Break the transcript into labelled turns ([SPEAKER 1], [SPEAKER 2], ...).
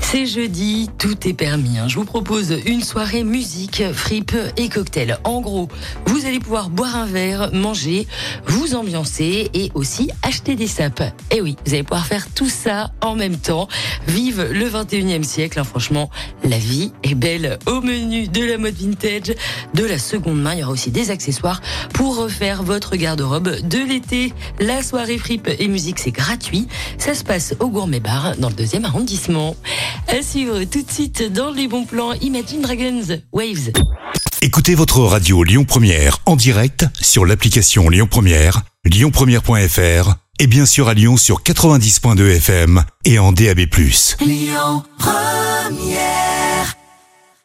[SPEAKER 1] C'est jeudi, tout est permis. hein. Je vous propose une soirée musique, fripe et cocktail. En gros, vous allez pouvoir boire un verre, manger, vous ambiancer et aussi acheter des sapes. Et oui, vous allez pouvoir faire tout ça en même temps. Vive le 21e siècle. hein. Franchement, la vie est belle. Au menu de la mode vintage, de la seconde main, il y aura aussi des accessoires pour refaire votre garde-robe de l'été. La soirée fripe et musique, c'est gratuit. Ça se passe au Gourmet Bar dans le deuxième arrondissement. À suivre tout de suite dans les bons plans Imagine Dragons Waves.
[SPEAKER 2] Écoutez votre radio Lyon Première en direct sur l'application Lyon Première, lyonpremière.fr et bien sûr à Lyon sur 90.2 FM et en DAB+.
[SPEAKER 3] Lyon Première